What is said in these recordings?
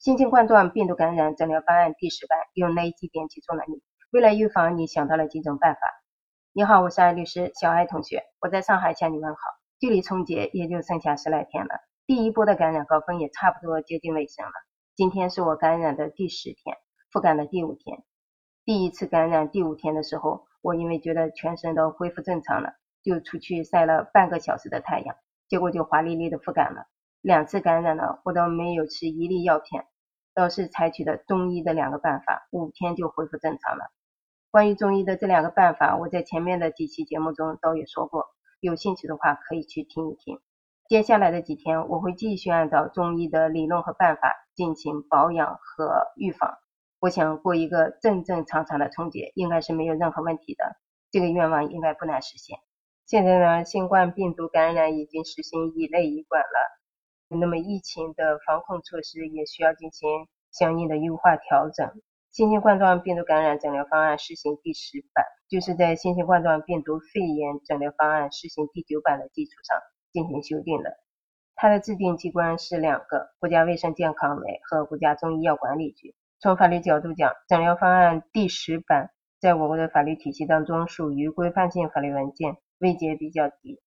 新型冠状病毒感染诊疗方案第十版用哪几点击中了你？为了预防，你想到了几种办法？你好，我是艾律师小艾同学，我在上海向你问好。距离春节也就剩下十来天了，第一波的感染高峰也差不多接近尾声了。今天是我感染的第十天，复感的第五天。第一次感染第五天的时候，我因为觉得全身都恢复正常了，就出去晒了半个小时的太阳，结果就华丽丽的复感了。两次感染呢，我都没有吃一粒药片，都是采取的中医的两个办法，五天就恢复正常了。关于中医的这两个办法，我在前面的几期节目中都有说过，有兴趣的话可以去听一听。接下来的几天，我会继续按照中医的理论和办法进行保养和预防。我想过一个正正常常的春节，应该是没有任何问题的，这个愿望应该不难实现。现在呢，新冠病毒感染已经实行乙类乙管了。那么疫情的防控措施也需要进行相应的优化调整。新型冠状病毒感染诊疗方案试行第十版，就是在新型冠状病毒肺炎诊疗方案试行第九版的基础上进行修订的。它的制定机关是两个：国家卫生健康委和国家中医药管理局。从法律角度讲，诊疗方案第十版在我国的法律体系当中属于规范性法律文件，位阶比较低。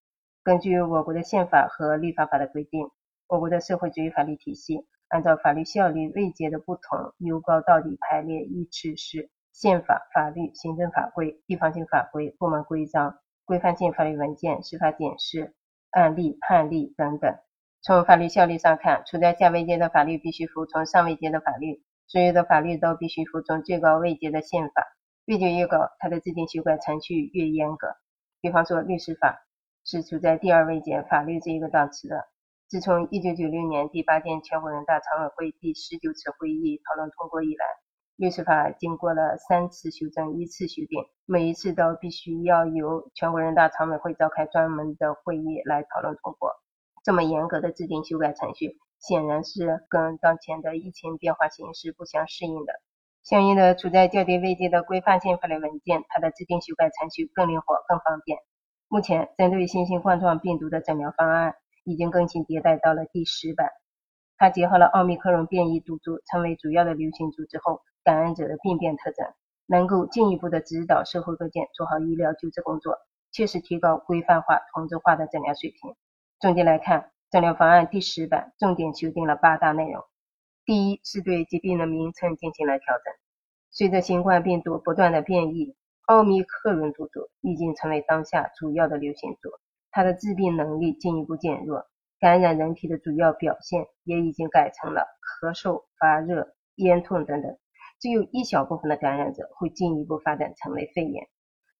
根据我国的宪法和立法法的规定。我国的社会主义法律体系按照法律效力位阶的不同，由高到低排列，依次是宪法、法律、行政法规、地方性法规、部门规章、规范性法律文件、司法解释、案例、判例等等。从法律效力上看，处在下位阶的法律必须服从上位阶的法律，所有的法律都必须服从最高位阶的宪法。位阶越高，它的制定修改程序越严格。比方说，律师法是处在第二位阶法律这一个档次的。自从一九九六年第八届全国人大常委会第十九次会议讨论通过以来，律师法经过了三次修正，一次修订，每一次都必须要由全国人大常委会召开专门的会议来讨论通过。这么严格的制定修改程序，显然是跟当前的疫情变化形势不相适应的。相应的，处在较低位阶的规范性法律文件，它的制定修改程序更灵活、更方便。目前，针对新型冠状病毒的诊疗方案。已经更新迭代到了第十版，它结合了奥密克戎变异毒株成为主要的流行株之后，感染者的病变特征，能够进一步的指导社会各界做好医疗救治工作，切实提高规范化、同质化的诊疗水平。总结来看，诊疗方案第十版重点修订了八大内容。第一，是对疾病的名称进行了调整。随着新冠病毒不断的变异，奥密克戎毒株已经成为当下主要的流行株。它的致病能力进一步减弱，感染人体的主要表现也已经改成了咳嗽、发热、咽痛等等。只有一小部分的感染者会进一步发展成为肺炎，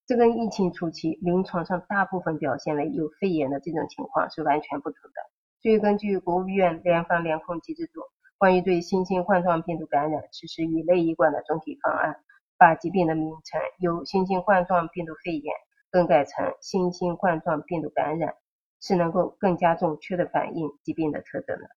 这跟疫情初期临床上大部分表现为有肺炎的这种情况是完全不同的。所以，根据国务院联防联控机制组关于对新型冠状病毒感染实施一类一管的总体方案，把疾病的名称由新型冠状病毒肺炎。更改成新型冠状病毒感染，是能够更加准确的反映疾病的特征的。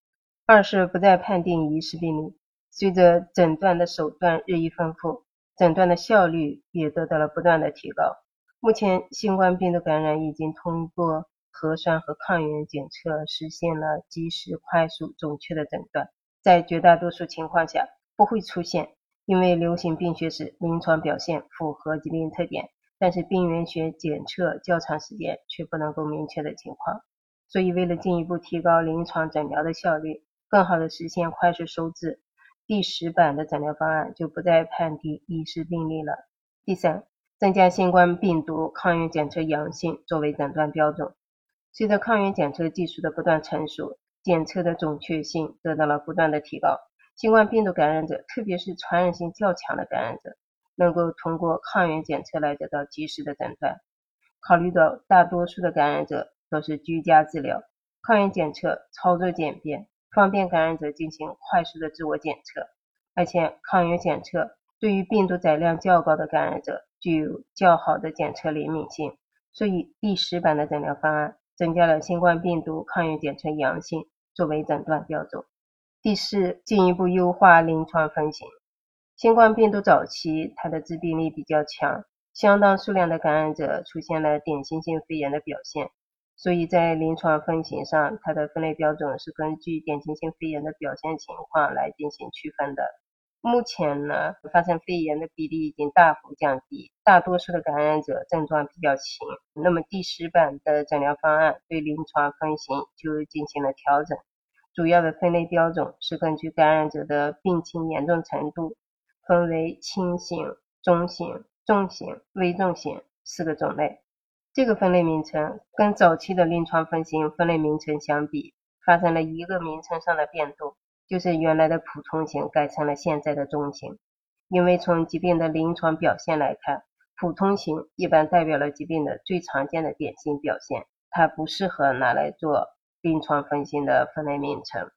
二是不再判定疑似病例，随着诊断的手段日益丰富，诊断的效率也得到了不断的提高。目前，新冠病毒感染已经通过核酸和抗原检测实现了及时、快速、准确的诊断，在绝大多数情况下不会出现因为流行病学史临床表现符合疾病特点。但是病原学检测较长时间却不能够明确的情况，所以为了进一步提高临床诊疗的效率，更好的实现快速收治，第十版的诊疗方案就不再判定疑似病例了。第三，增加新冠病毒抗原检测阳性作为诊断标准。随着抗原检测技术的不断成熟，检测的准确性得到了不断的提高，新冠病毒感染者，特别是传染性较强的感染者。能够通过抗原检测来得到及时的诊断。考虑到大多数的感染者都是居家治疗，抗原检测操作简便，方便感染者进行快速的自我检测。而且抗原检测对于病毒载量较高的感染者具有较好的检测灵敏性，所以第十版的诊疗方案增加了新冠病毒抗原检测阳性作为诊断标准。第四，进一步优化临床分型。新冠病毒早期，它的致病力比较强，相当数量的感染者出现了典型性肺炎的表现。所以在临床分型上，它的分类标准是根据典型性肺炎的表现情况来进行区分的。目前呢，发生肺炎的比例已经大幅降低，大多数的感染者症状比较轻。那么第十版的诊疗方案对临床分型就进行了调整，主要的分类标准是根据感染者的病情严重程度，分为轻型、中型、重型、危重型四个种类。这个分类名称跟早期的临床分型分类名称相比，发生了一个名称上的变动。就是原来的普通型改成了现在的中型，因为从疾病的临床表现来看，普通型一般代表了疾病的最常见的典型表现，它不适合拿来做临床分型的分类名称。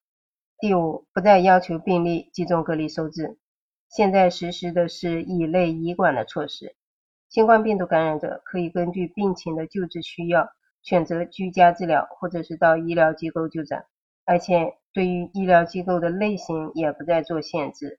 第五，不再要求病例集中隔离收治，现在实施的是乙类医管的措施，新冠病毒感染者可以根据病情的救治需要，选择居家治疗或者是到医疗机构就诊。而且对于医疗机构的类型也不再做限制，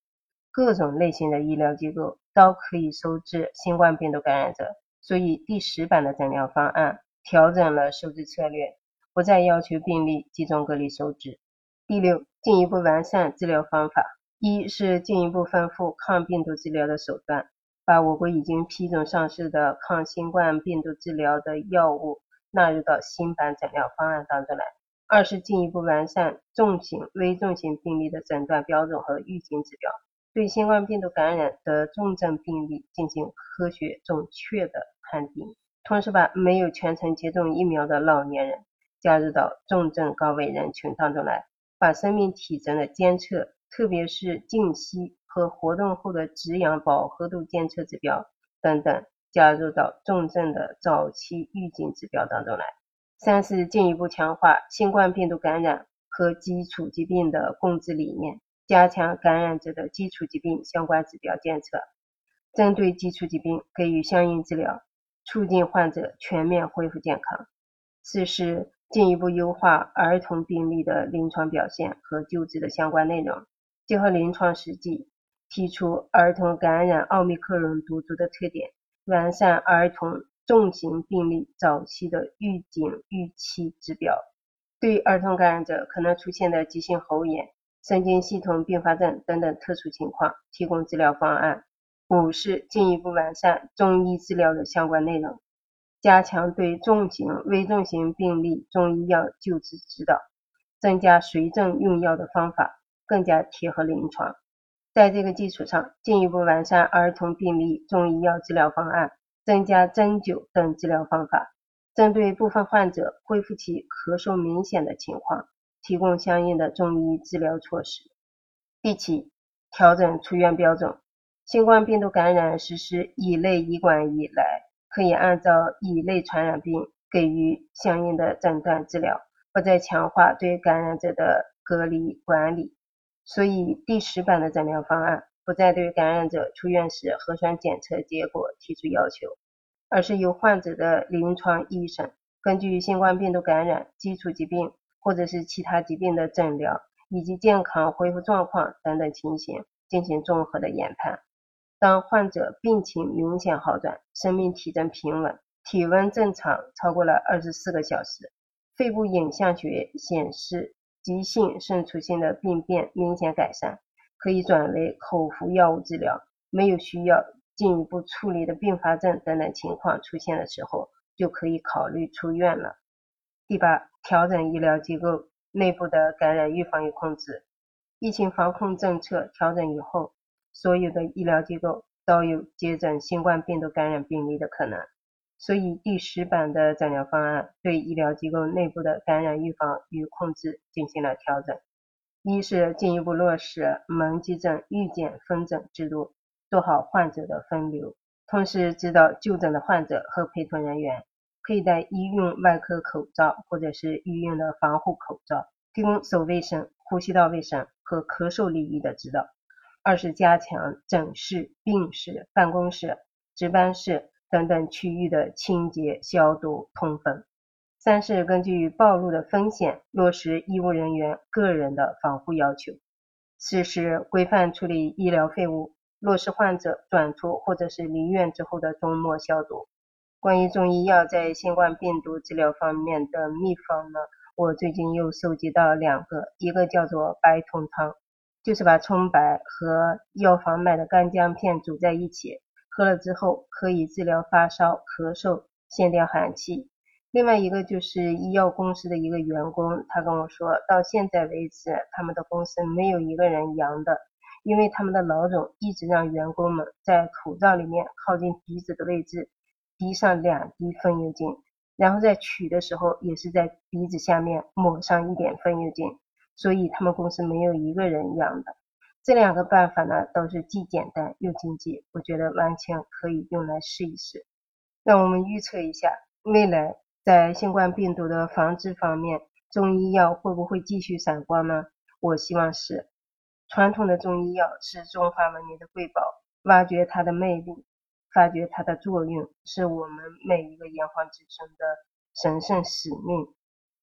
各种类型的医疗机构都可以收治新冠病毒感染者。所以第十版的诊疗方案调整了收治策略，不再要求病例集中隔离收治。第六，进一步完善治疗方法。一是进一步丰富抗病毒治疗的手段，把我国已经批准上市的抗新冠病毒治疗的药物纳入到新版诊疗方案当中来。二是进一步完善重型、危重型病例的诊断标准和预警指标，对新冠病毒感染的重症病例进行科学准确的判定。同时，把没有全程接种疫苗的老年人加入到重症高危人群当中来，把生命体征的监测，特别是静息和活动后的止氧饱和度监测指标等等，加入到重症的早期预警指标当中来。三是进一步强化新冠病毒感染和基础疾病的共治理念，加强感染者的基础疾病相关指标监测，针对基础疾病给予相应治疗，促进患者全面恢复健康。四是进一步优化儿童病例的临床表现和救治的相关内容，结合临床实际，提出儿童感染奥密克戎毒株的特点，完善儿童。重型病例早期的预警预期指标，对儿童感染者可能出现的急性喉炎、神经系统并发症等等特殊情况提供治疗方案。五是进一步完善中医治疗的相关内容，加强对重型、危重型病例中医药救治指导，增加随症用药的方法，更加贴合临床。在这个基础上，进一步完善儿童病例中医药治疗方案。增加针灸等治疗方法，针对部分患者恢复期咳嗽明显的情况，提供相应的中医治疗措施。第七，调整出院标准。新冠病毒感染实施乙类医管以来，可以按照乙类传染病给予相应的诊断治疗，不再强化对感染者的隔离管理。所以第十版的诊疗方案。不再对感染者出院时核酸检测结果提出要求，而是由患者的临床医生根据新冠病毒感染、基础疾病或者是其他疾病的诊疗以及健康恢复状况等等情形进行综合的研判。当患者病情明显好转、生命体征平稳、体温正常超过了二十四个小时，肺部影像学显示急性肾出性的病变明显改善。可以转为口服药物治疗，没有需要进一步处理的并发症等等情况出现的时候，就可以考虑出院了。第八，调整医疗机构内部的感染预防与控制。疫情防控政策调整以后，所有的医疗机构都有接诊新冠病毒感染病例的可能，所以第十版的诊疗方案对医疗机构内部的感染预防与控制进行了调整。一是进一步落实门急诊预检分诊制度，做好患者的分流，同时指导就诊的患者和陪同人员佩戴医用外科口罩或者是医用的防护口罩，提供手卫生、呼吸道卫生和咳嗽礼仪的指导。二是加强诊室、病室、办公室、值班室等等区域的清洁、消毒、通风。三是根据暴露的风险落实医务人员个人的防护要求。四是规范处理医疗废物，落实患者转出或者是离院之后的终末消毒。关于中医药在新冠病毒治疗方面的秘方呢，我最近又收集到两个，一个叫做白通汤，就是把葱白和药房买的干姜片煮在一起，喝了之后可以治疗发烧、咳嗽、限掉寒气。另外一个就是医药公司的一个员工，他跟我说，到现在为止，他们的公司没有一个人阳的，因为他们的老总一直让员工们在口罩里面靠近鼻子的位置。滴上两滴风油精，然后在取的时候也是在鼻子下面抹上一点风油精，所以他们公司没有一个人阳的。这两个办法呢，都是既简单又经济，我觉得完全可以用来试一试。让我们预测一下，未来在新冠病毒的防治方面，中医药会不会继续闪光呢？我希望是。传统的中医药是中华文明的瑰宝，挖掘它的魅力。发掘它的作用，是我们每一个炎黄子孙的神圣使命。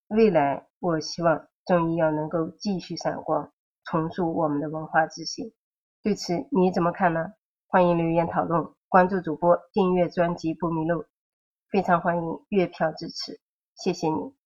未来，我希望中医药能够继续闪光，重塑我们的文化自信。对此你怎么看呢？欢迎留言讨论，关注主播，订阅专辑不迷路。非常欢迎月票支持，谢谢你。